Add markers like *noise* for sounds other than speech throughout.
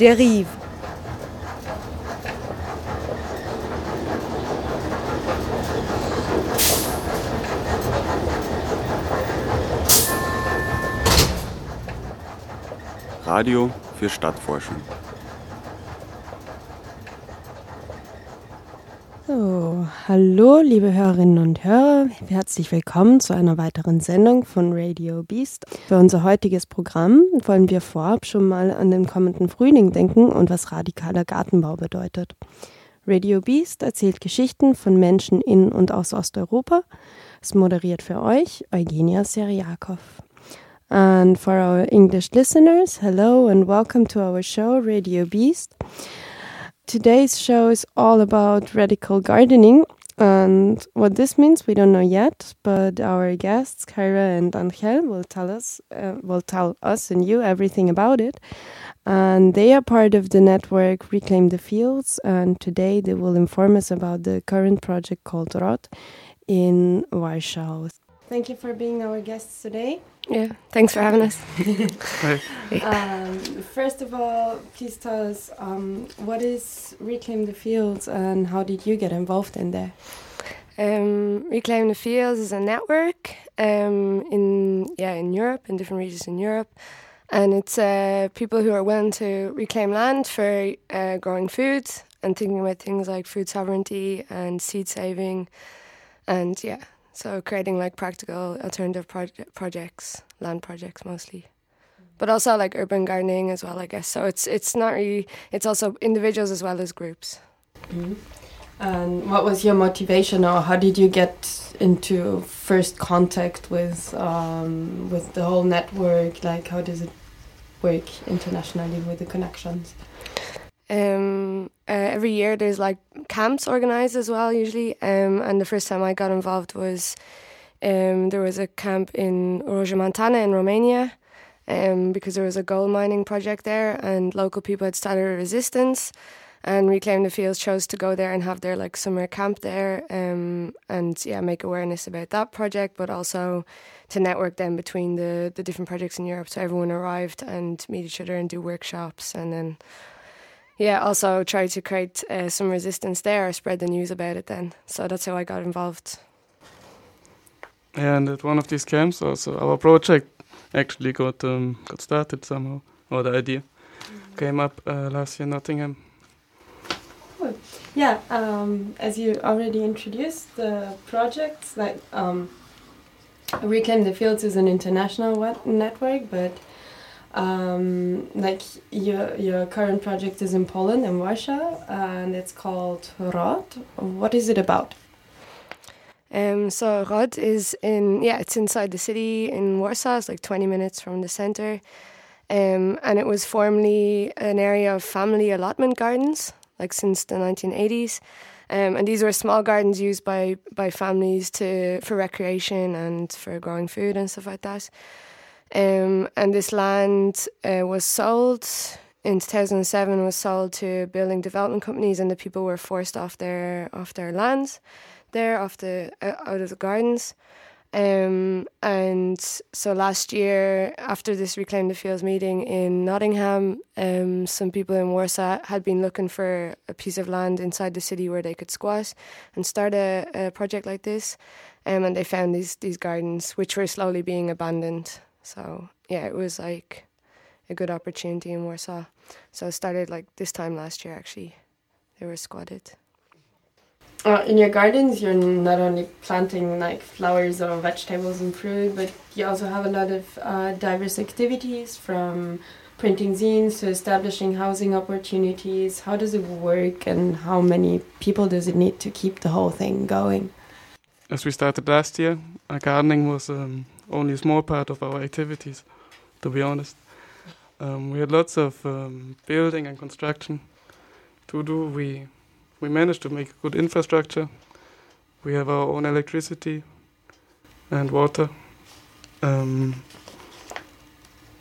dérive. Radio für Stadtforschung. Hallo liebe Hörerinnen und Hörer, herzlich willkommen zu einer weiteren Sendung von Radio Beast. Für unser heutiges Programm wollen wir vorab schon mal an den kommenden Frühling denken und was radikaler Gartenbau bedeutet. Radio Beast erzählt Geschichten von Menschen in und aus Osteuropa. Es moderiert für euch Eugenia Seriakov. And for our English listeners, hello and welcome to our show, Radio Beast. Today's show is all about radical gardening. And what this means, we don't know yet, but our guests, Kyra and Angel, will tell us, uh, will tell us and you everything about it. And they are part of the network Reclaim the Fields. And today they will inform us about the current project called ROD in Warsaw. Thank you for being our guests today. Yeah, thanks for having us. *laughs* um, first of all, please tell us um, what is Reclaim the Fields and how did you get involved in there? Um, Reclaim the Fields is a network um, in yeah in Europe in different regions in Europe, and it's uh, people who are willing to reclaim land for uh, growing food and thinking about things like food sovereignty and seed saving, and yeah, so creating like practical alternative proje projects, land projects mostly, but also like urban gardening as well, I guess. So it's it's not really it's also individuals as well as groups. Mm -hmm. And what was your motivation, or how did you get into first contact with um, with the whole network? Like, how does it work internationally with the connections? Um, uh, every year there's like camps organized as well usually um, and the first time I got involved was um, there was a camp in Montana in Romania um, because there was a gold mining project there and local people had started a resistance and Reclaim the Fields chose to go there and have their like summer camp there um, and yeah make awareness about that project but also to network them between the, the different projects in Europe. So everyone arrived and meet each other and do workshops and then yeah, also try to create uh, some resistance there, spread the news about it then. So that's how I got involved. And at one of these camps, also our project actually got um, got started somehow, or the idea mm. came up uh, last year in Nottingham. Cool. Yeah, um, as you already introduced the project, like um, Reclaim the Fields is an international network, but um, like your your current project is in Poland in Warsaw and it's called ROD. What is it about? Um, so ROD is in yeah, it's inside the city in Warsaw. It's like twenty minutes from the center, um, and it was formerly an area of family allotment gardens, like since the nineteen eighties. Um, and these were small gardens used by by families to for recreation and for growing food and stuff like that. Um, and this land uh, was sold in 2007 was sold to building development companies and the people were forced off their off their lands there off the uh, out of the gardens. Um, and so last year after this reclaim the fields meeting in Nottingham um, some people in Warsaw had been looking for a piece of land inside the city where they could squat and start a, a project like this. Um, and they found these these gardens which were slowly being abandoned so yeah, it was like a good opportunity in Warsaw. So I started like this time last year actually. They were squatted. Uh, in your gardens, you're not only planting like flowers or vegetables and fruit, but you also have a lot of uh, diverse activities from printing zines to establishing housing opportunities. How does it work and how many people does it need to keep the whole thing going? As we started last year, our gardening was um, only a small part of our activities, to be honest. Um, we had lots of um, building and construction to do. We we managed to make good infrastructure. We have our own electricity and water. Um,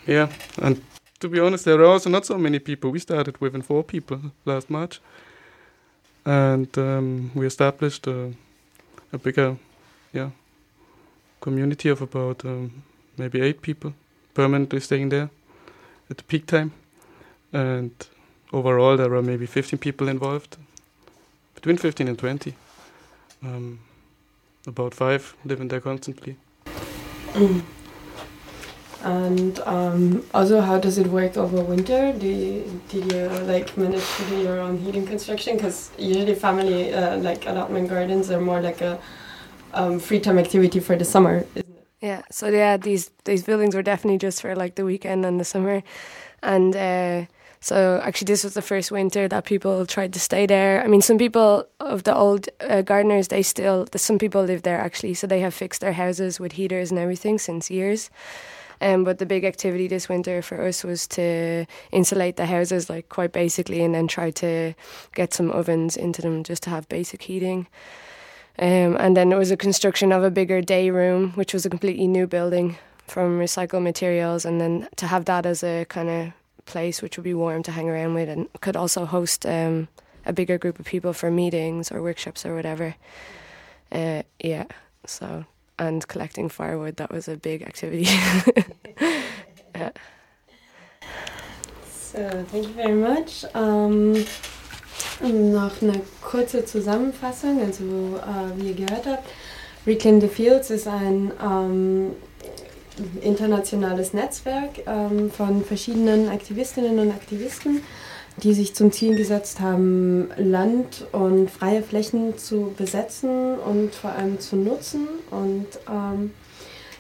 yeah, and to be honest, there are also not so many people. We started within four people last March, and um, we established a, a bigger, yeah, community of about um, maybe eight people permanently staying there at the peak time. And overall there are maybe 15 people involved, between 15 and 20. Um, about five living there constantly. *clears throat* And um, also, how does it work over winter? Do you, did you like manage to do your own heating construction? Because usually, family uh, like allotment gardens are more like a um, free time activity for the summer, isn't it? Yeah. So yeah, these these buildings were definitely just for like the weekend and the summer, and. Uh, so actually, this was the first winter that people tried to stay there. I mean, some people of the old uh, gardeners, they still, some people live there actually, so they have fixed their houses with heaters and everything since years. Um, but the big activity this winter for us was to insulate the houses, like quite basically, and then try to get some ovens into them just to have basic heating. Um, and then there was a construction of a bigger day room, which was a completely new building from recycled materials, and then to have that as a kind of place which would be warm to hang around with, and could also host um, a bigger group of people for meetings or workshops or whatever. Uh, yeah, so and collecting firewood. That was a big activity. *laughs* yeah. So, thank you very much. Um, noch eine kurze Zusammenfassung, also uh, wie ihr gehört habt, Reclaim the Fields ist ein um, internationales Netzwerk um, von verschiedenen Aktivistinnen und Aktivisten, die sich zum Ziel gesetzt haben, Land und freie Flächen zu besetzen und vor allem zu nutzen. Und ähm,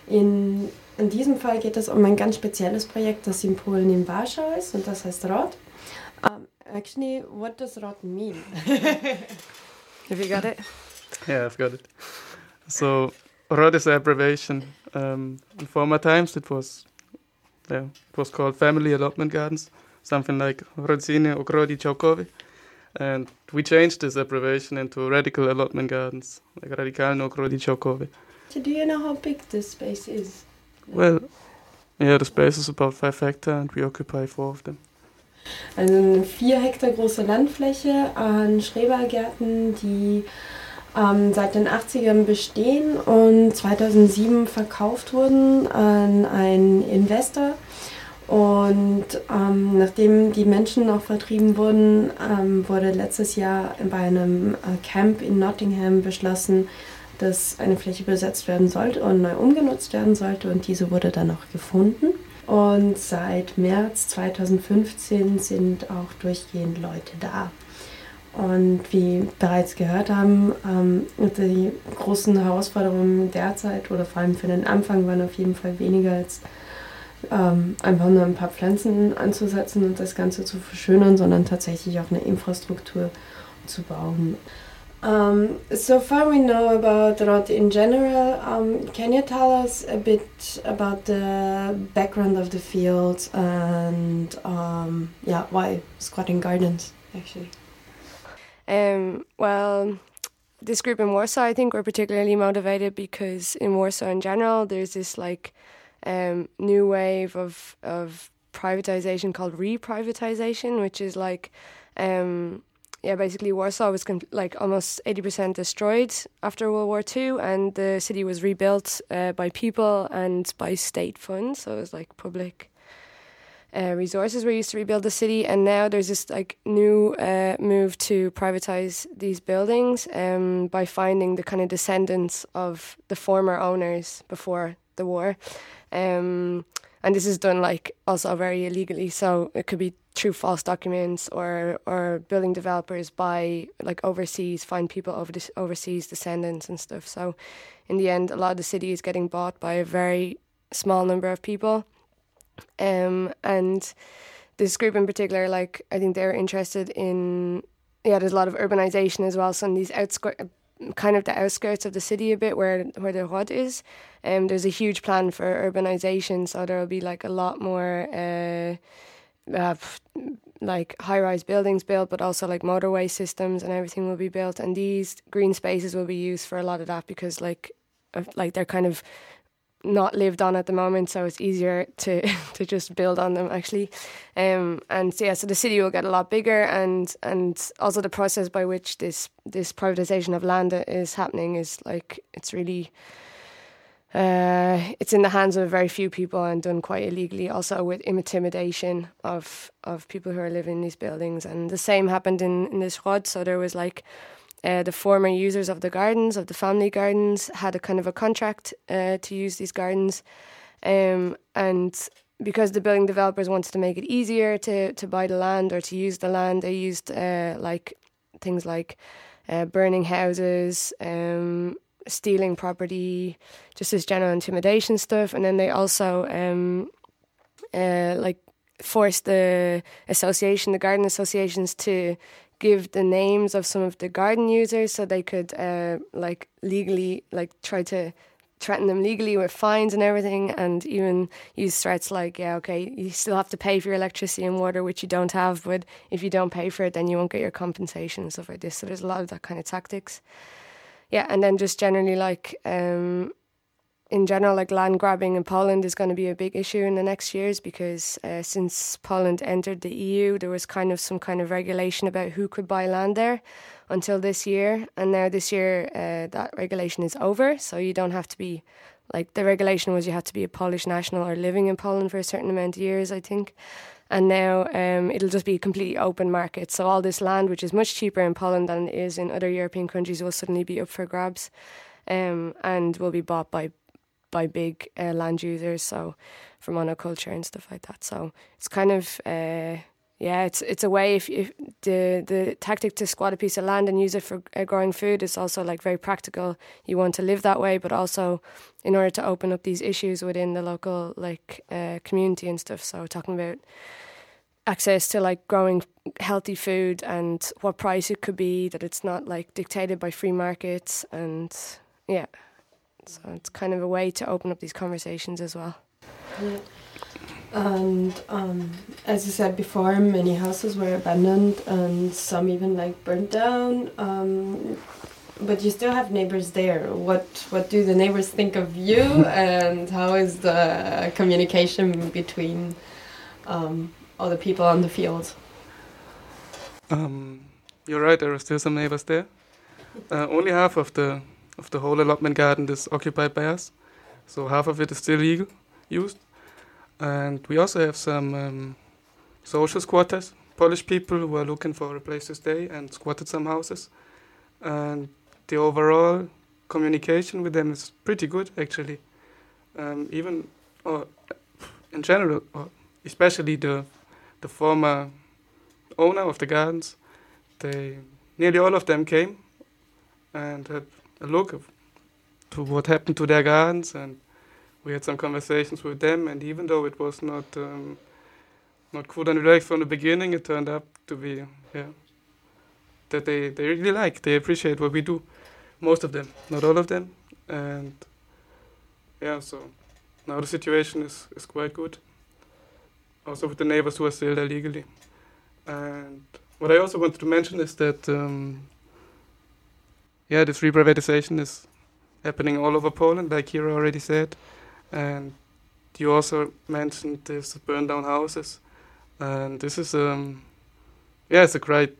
in, in diesem Fall geht es um ein ganz spezielles Projekt, das in Polen in Warschau ist und das heißt ROT. Actually, what does ROD mean? *laughs* Have you got it? Yeah, I've got it. So, ROD is abbreviation. Um, in former times, it was yeah, it was called Family Allotment Gardens. something like Rodzinne Ogrody Działkowe. And we changed this abbreviation into Radical Allotment Gardens, like Radykalne Ogrody Działkowe. So do you know how big this space is? Well, yeah, the space is about five hectares and we occupy four of them. Also eine vier Hektar große Landfläche an Schrebergärten, die ähm, seit den 80ern bestehen und 2007 verkauft wurden an einen Investor und ähm, nachdem die Menschen noch vertrieben wurden, ähm, wurde letztes Jahr bei einem äh, Camp in Nottingham beschlossen, dass eine Fläche besetzt werden sollte und neu umgenutzt werden sollte. Und diese wurde dann auch gefunden. Und seit März 2015 sind auch durchgehend Leute da. Und wie bereits gehört haben, ähm, die großen Herausforderungen derzeit oder vor allem für den Anfang waren auf jeden Fall weniger als ähm, einfach nur ein paar Pflanzen anzusetzen und das Ganze zu verschönern, sondern tatsächlich auch eine Infrastruktur zu bauen. Um, so far we know about Rod in general. Um, can you tell us a bit about the background of the field and um, yeah, why squatting gardens actually? Um, well, this group in Warsaw, I think, we're particularly motivated because in Warsaw in general, there's this like um, new wave of of privatization called reprivatization, which is like, um, yeah, basically Warsaw was like almost eighty percent destroyed after World War II, and the city was rebuilt uh, by people and by state funds, so it was like public. Uh, resources were used to rebuild the city, and now there's this like new uh, move to privatize these buildings um, by finding the kind of descendants of the former owners before the war. Um, and this is done like also very illegally. So it could be through false documents or or building developers buy like overseas find people over this overseas descendants and stuff. So in the end, a lot of the city is getting bought by a very small number of people. Um, and this group in particular, like I think they're interested in yeah, there's a lot of urbanization as well. So in these outskirts, kind of the outskirts of the city a bit where where the Rod is. Um, there's a huge plan for urbanization, so there will be like a lot more uh, uh, like high rise buildings built, but also like motorway systems and everything will be built. And these green spaces will be used for a lot of that because like like they're kind of not lived on at the moment, so it's easier to *laughs* to just build on them actually. Um, and so, yeah, so the city will get a lot bigger, and and also the process by which this this privatization of land is happening is like it's really uh, it's in the hands of very few people and done quite illegally, also with intimidation of of people who are living in these buildings. And the same happened in, in this Rod. So there was like uh, the former users of the gardens, of the family gardens, had a kind of a contract uh, to use these gardens. Um, and because the building developers wanted to make it easier to, to buy the land or to use the land, they used uh, like things like uh, burning houses, um, stealing property, just this general intimidation stuff. And then they also um, uh, like forced the association, the garden associations, to give the names of some of the garden users so they could uh, like legally like try to threaten them legally with fines and everything and even use threats like yeah okay you still have to pay for your electricity and water which you don't have but if you don't pay for it then you won't get your compensation and stuff like this. So there's a lot of that kind of tactics. Yeah, and then just generally like um, in general, like land grabbing in Poland is going to be a big issue in the next years because uh, since Poland entered the EU, there was kind of some kind of regulation about who could buy land there until this year, and now this year uh, that regulation is over, so you don't have to be like the regulation was you had to be a Polish national or living in Poland for a certain amount of years, I think. And now um, it'll just be a completely open market. So all this land, which is much cheaper in Poland than it is in other European countries, will suddenly be up for grabs, um, and will be bought by by big uh, land users, so for monoculture and stuff like that. So it's kind of uh, yeah, it's it's a way if, if the the tactic to squat a piece of land and use it for uh, growing food is also like very practical. You want to live that way, but also in order to open up these issues within the local like uh, community and stuff. So talking about access to like growing healthy food and what price it could be, that it's not like dictated by free markets, and yeah, so it's kind of a way to open up these conversations as well. Yeah. And um, as you said before, many houses were abandoned and some even like burnt down. Um, but you still have neighbors there. What what do the neighbors think of you, *laughs* and how is the communication between um, all the people on the field? Um, you're right. There are still some neighbors there. Uh, only half of the of the whole allotment garden is occupied by us, so half of it is still legal used. And we also have some um, social squatters, Polish people who are looking for a place to stay and squatted some houses. And the overall communication with them is pretty good, actually. Um, even or in general, or especially the the former owner of the gardens, they nearly all of them came and had look to what happened to their gardens and we had some conversations with them, and even though it was not um, not cool and relaxed from the beginning, it turned out to be yeah that they they really like, they appreciate what we do, most of them, not all of them, and yeah, so now the situation is is quite good. Also with the neighbors who are still there legally, and what I also wanted to mention is that um, yeah, this reprivatization is happening all over Poland, like Kira already said. And you also mentioned this burn down houses, and this is um, yeah, it's a quite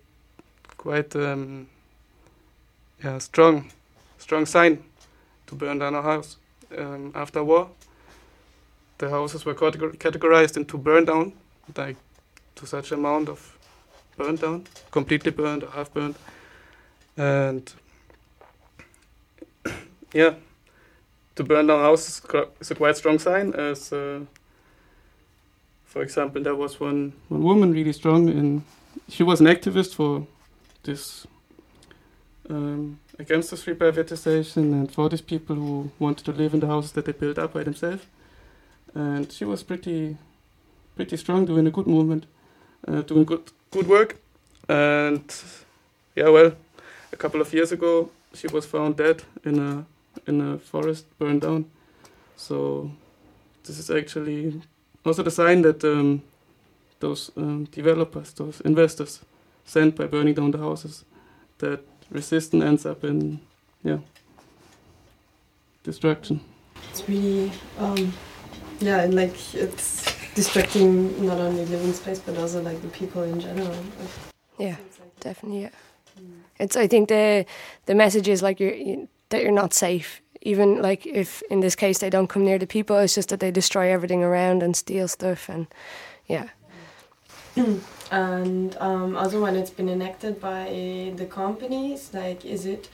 quite um, yeah strong strong sign to burn down a house um, after war. The houses were categorized into burn down, like to such amount of burned down, completely burned or half burned, and yeah, to burn down houses is a quite strong sign. As uh, for example, there was one one woman really strong, and she was an activist for this um, against this privatization and for these people who wanted to live in the houses that they built up by themselves. And she was pretty pretty strong, doing a good movement, uh, doing good good work. And yeah, well, a couple of years ago, she was found dead in a in a forest burned down. So this is actually also the sign that um, those um, developers, those investors, sent by burning down the houses, that resistance ends up in yeah destruction. It's really um, yeah, and like it's destructing not only living space but also like the people in general. Yeah, definitely. Yeah. Mm. It's I think the the message is like you're. You, that you're not safe even like if in this case they don't come near the people, it's just that they destroy everything around and steal stuff and yeah. *clears throat* and um, also when it's been enacted by the companies, like is it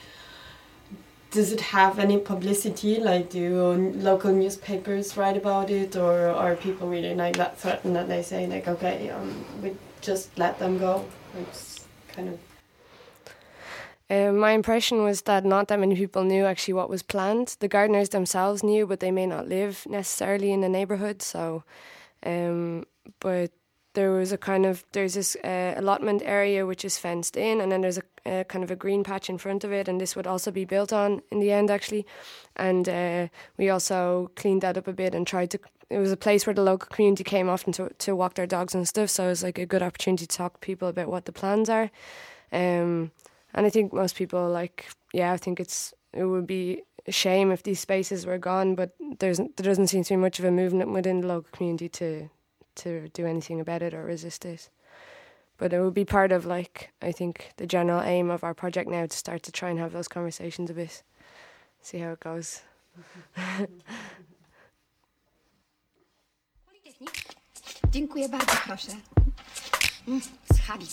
does it have any publicity? Like, do local newspapers write about it, or are people really like that threatened that they say like, okay, um, we just let them go? It's kind of um, my impression was that not that many people knew actually what was planned. The gardeners themselves knew, but they may not live necessarily in the neighborhood. So, um, but there was a kind of there's this uh, allotment area which is fenced in, and then there's a, a, kind of a green patch in front of it, and this would also be built on in the end actually. And uh, we also cleaned that up a bit and tried to. It was a place where the local community came often to to walk their dogs and stuff, so it was like a good opportunity to talk to people about what the plans are. Um, and I think most people like, yeah, I think it's it would be a shame if these spaces were gone, but there's there doesn't seem to be much of a movement within the local community to to do anything about it or resist it. But it would be part of like I think the general aim of our project now to start to try and have those conversations a bit, see how it goes. *laughs* Dziękuję bardzo, proszę. Mm, schabik.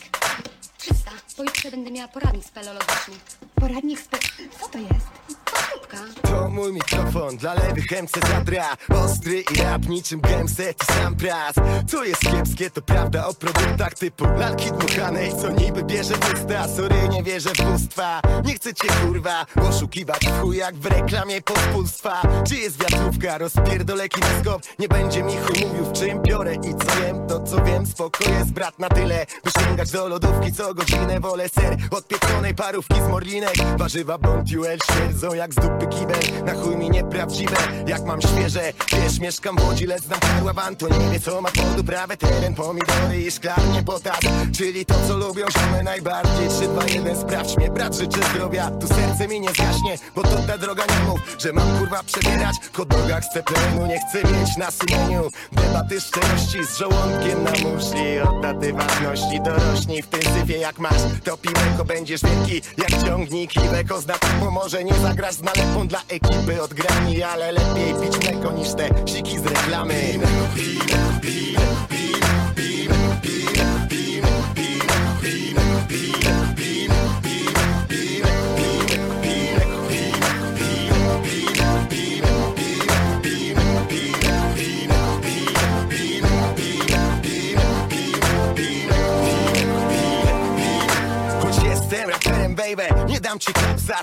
300. Pojutrze będę miała poradnik speleologiczny. Poradnik spe... Co to jest? To mój mikrofon dla lewych MC zadra. Ostry i rap niczym Gemset i sam pras. Co jest kiepskie to prawda o produktach typu lalki dmuchanej Co niby bierze pusta, sorry nie wierzę w bóstwa. Nie chcę cię kurwa oszukiwać w chuj jak w reklamie pospólstwa. Czy jest wiatrówka, rozpierdolę kineskop Nie będzie mi chuj mówił w czym biorę i co wiem To co wiem, spoko jest brat na tyle By sięgać do lodówki co godzinę. Wolę ser od pieczonej parówki z morlinek. Warzywa bonduel śmierdzą jak z dupy Na chuj mi nieprawdziwe, jak mam świeże Wiesz, mieszkam w Łodzi, lecz znam karła van To nie wie co ma pod prawe teren Pomidory i szklarnie potas Czyli to co lubią ziomy najbardziej. 3, 2, 1, sprawdź mnie, brat życzę zdrowia. Tu serce mi nie zgaśnie, bo to ta droga nie mów Że mam kurwa przebierać. Po drogach z CPN-u Nie chcę mieć na sumieniu. Debaty szczerości Z żołądkiem na muszli. Od daty ważności dorośnij w tym syfie jak masz. To piłeko będziesz wielki jak ciągnik. I leko zna bo może nie zagrasz z nalepą dla ekipy od grani Ale lepiej pić mleko niż te siki z reklamy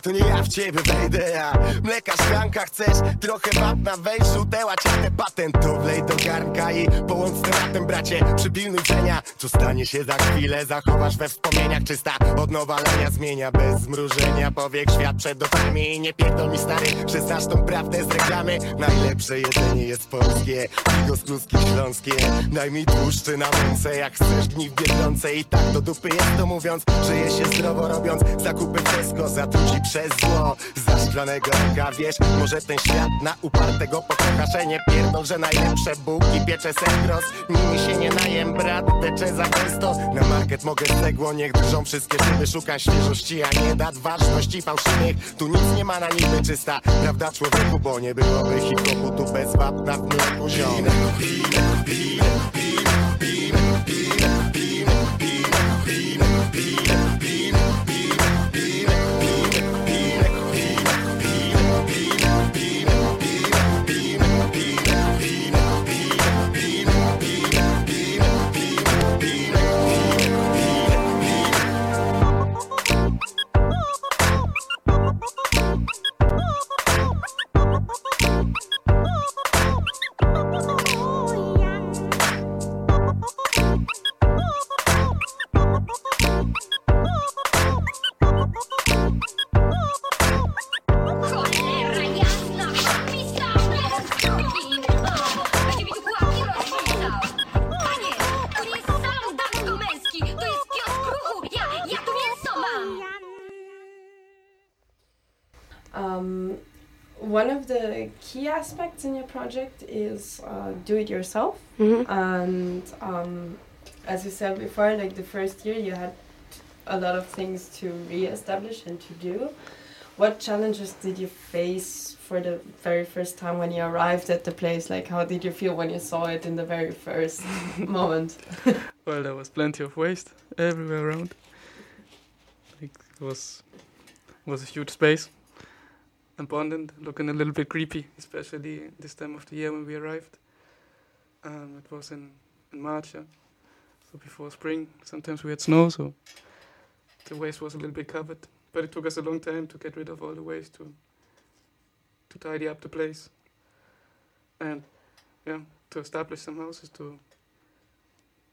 to nie ja w ciebie wejdę A mleka szklanka chcesz? Trochę wap na wejściu Teła cię te patent To wlej do garnka i połącz z tematem, bracie Przypilnuj cenia, co stanie się za chwilę Zachowasz we wspomnieniach czysta Od nowalenia zmienia bez zmrużenia Powiek świat przed oczami. I nie pierdol mi stary, że tą prawdę z reklamy. Najlepsze jedzenie jest polskie Figo z kluski śląskie. Daj mi tłuszczy na mące Jak chcesz gnij w Biedronce. I tak do dupy jest to mówiąc Żyje się zdrowo robiąc zakupy Tesco Zatruci przez zło Za szklanego oka wiesz Może ten świat na upartego pokocha Że nie pierdol, że najlepsze bułki piecze sekros Nimi się nie najem brat Tecze za gęsto. Na market mogę cegło Niech drżą wszystkie szyby. Szukam świeżości, a nie dat ważności fałszywych. Tu nic nie ma na niby czysta Prawda człowieku, bo nie byłoby hip-hopu Tu bez wapna w mleku ziom one of the key aspects in your project is uh, do it yourself. And um, as you said before, like the first year, you had a lot of things to re-establish and to do. what challenges did you face for the very first time when you arrived at the place? Like, how did you feel when you saw it in the very first *laughs* moment? *laughs* Well, there was plenty of waste everywhere around. Like, it was was a huge space, abundant, looking a little bit creepy, especially this time of the year when we arrived. Um, it was in in March, yeah. so before spring. Sometimes we had snow, so the waste was a little bit covered. But it took us a long time to get rid of all the waste to to tidy up the place, and yeah, to establish some houses to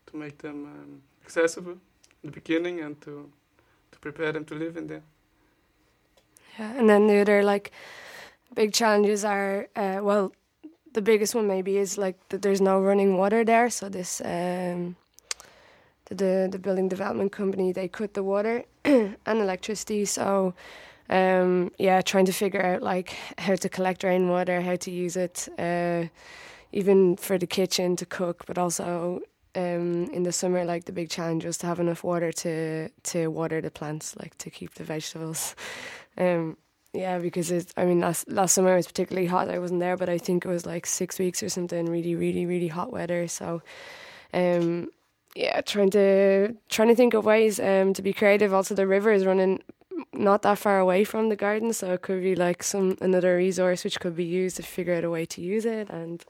to make them um, accessible in the beginning and to to prepare them to live in there. Yeah, and then the other like big challenges are uh, well, the biggest one maybe is like that there's no running water there. So this um, the, the building development company they cut the water *clears throat* and electricity. So um, yeah, trying to figure out like how to collect rainwater, how to use it, uh, even for the kitchen to cook, but also. Um, in the summer, like the big challenge was to have enough water to to water the plants, like to keep the vegetables. *laughs* Um, yeah, because it, I mean, last last summer was particularly hot. I wasn't there, but I think it was like six weeks or something. Really, really, really hot weather. So, um, yeah, trying to trying to think of ways um to be creative. Also, the river is running not that far away from the garden, so it could be like some another resource which could be used to figure out a way to use it. And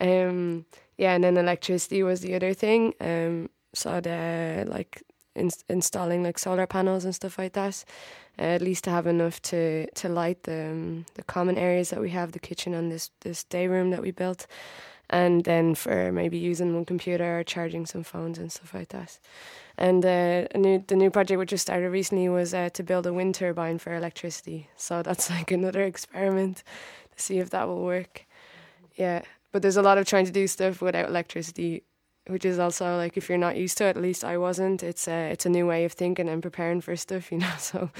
um, yeah, and then electricity was the other thing. Um, so the like in, installing like solar panels and stuff like that uh, at least to have enough to to light the um, the common areas that we have, the kitchen and this this day room that we built, and then for maybe using one computer or charging some phones and stuff like that. And uh, new the new project which just started recently was uh, to build a wind turbine for electricity. So *laughs* that's like another experiment to see if that will work. Yeah, but there's a lot of trying to do stuff without electricity which is also like if you're not used to it, at least I wasn't. It's a it's a new way of thinking and preparing for stuff, *laughs* you know. So,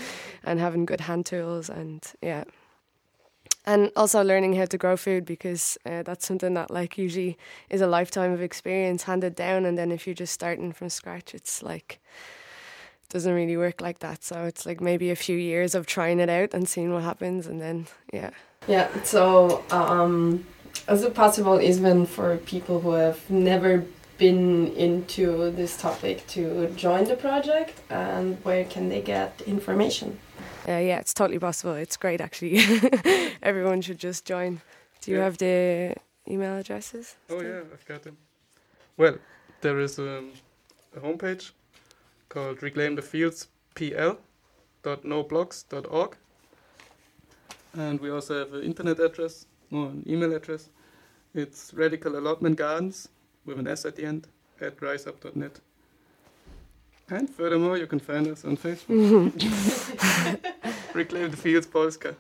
and having good hand tools and yeah, and also learning how to grow food because uh, that's something that like usually is a lifetime of experience handed down, and then if you're just starting from scratch, it's like doesn't really work like that. So it's like maybe a few years of trying it out and seeing what happens, and then yeah. Yeah. So, um, is it possible even for people who have never been into this topic to join the project and where can they get information? Uh, yeah, it's totally possible. It's great, actually. *laughs* Everyone should just join. Do you Yeah. have the email addresses? Oh yeah, I've got them. Well, there is um, a homepage called reclaimthefieldspl.noblogs.org, and we also have an internet address or an email address. It's Radical Allotment Gardens with an S at the end at riseup.net. And furthermore, you can find us on Facebook. *laughs* Reclaim the Fields Polska.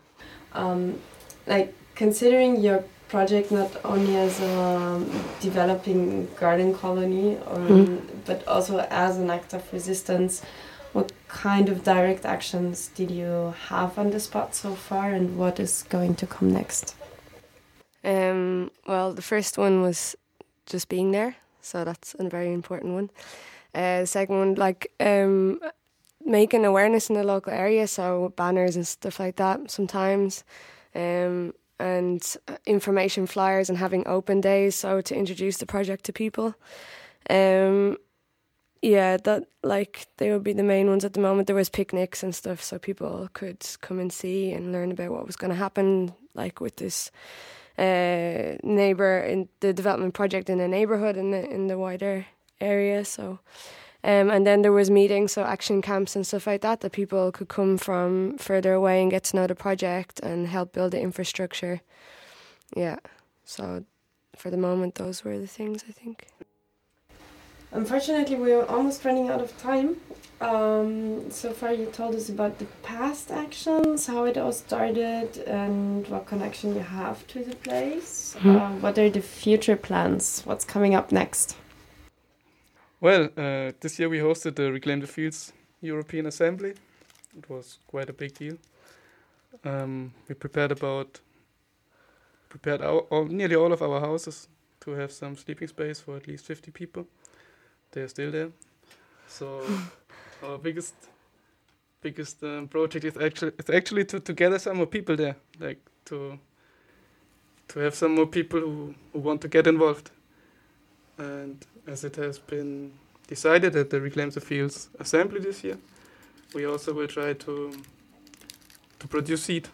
Um, like considering your project not only as a developing garden colony, or, Mhm. but also as an act of resistance, what kind of direct actions did you have on the spot so far, and what is going to come next? Um, well, the first one was just being there, so that's a very important one. Uh, second one, like um, making awareness in the local area, so banners and stuff like that sometimes, um, and uh, information flyers and having open days, so to introduce the project to people. Um, yeah, that like they would be the main ones at the moment. There was picnics and stuff, so people could come and see and learn about what was going to happen, like with this uh, neighbor in the development project in the neighborhood in the in the wider area. So, um, and then there was meetings, so action camps and stuff like that, that people could come from further away and get to know the project and help build the infrastructure. Yeah. So, for the moment, those were the things I think. Unfortunately, we're almost running out of time. Um, so far, you told us about the past actions, how it all started, and what connection you have to the place. Mhm. Uh, what are the future plans? What's coming up next? Well, uh, this year we hosted the Reclaim the Fields European Assembly. It was quite a big deal. Um, we prepared about prepared our, all, nearly all of our houses to have some sleeping space for at least 50 people. They are still there. So *laughs* our biggest because the project is actually it's actually to, to gather some more people there, like to to have some more people who, who want to get involved. And as it has been decided that the Reclaim the Fields assembly this year, we also will try to to produce seed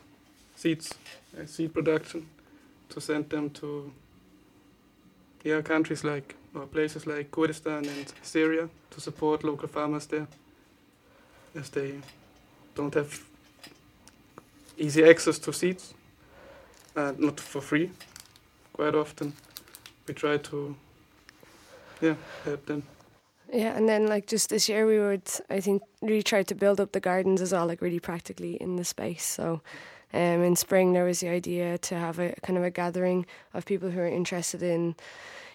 seeds, uh, seed production, to send them to yeah countries like places like Kurdistan and Syria to support local farmers there, as they don't have easy access to seeds, and not for free. Quite often, we try to yeah help them. Yeah, and then like just this year we would I think really try to build up the gardens as well, like really practically in the space. So um, in spring there was the idea to have a kind of a gathering of people who are interested in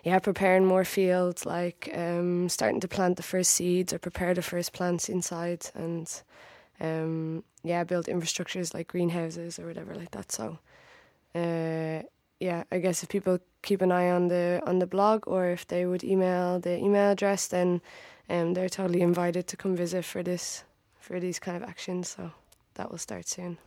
yeah, preparing more fields, like um, starting to plant the first seeds or prepare the first plants inside and um, yeah, build infrastructures like greenhouses or whatever like that. So uh, yeah, I guess if people keep an eye on the on the blog or if they would email the email address, then um, they're totally invited to come visit for this for these kind of actions. So that will start soon.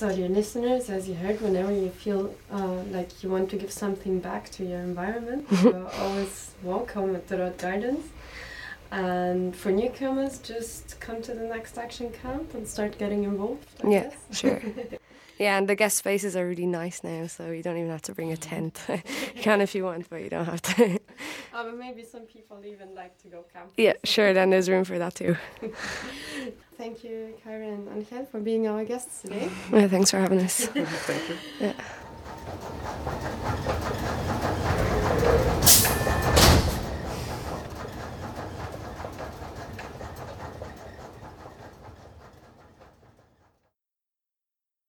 So, dear listeners, as you heard, whenever you feel uh, like you want to give something back to your environment, *laughs* you're always welcome at the Road Gardens. And for newcomers, just come to the next action camp and start getting involved. I Yeah, guess. sure. *laughs* Yeah, and the guest spaces are really nice now, so you don't even have to bring a tent. *laughs* you can if you want, but you don't have to. Oh, but maybe some people even like to go camping. yeah, sure, then there's room for that too. *laughs* Thank you, Karen and Angel, for being our guests today. Yeah, thanks for having us. *laughs* Thank you. Yeah.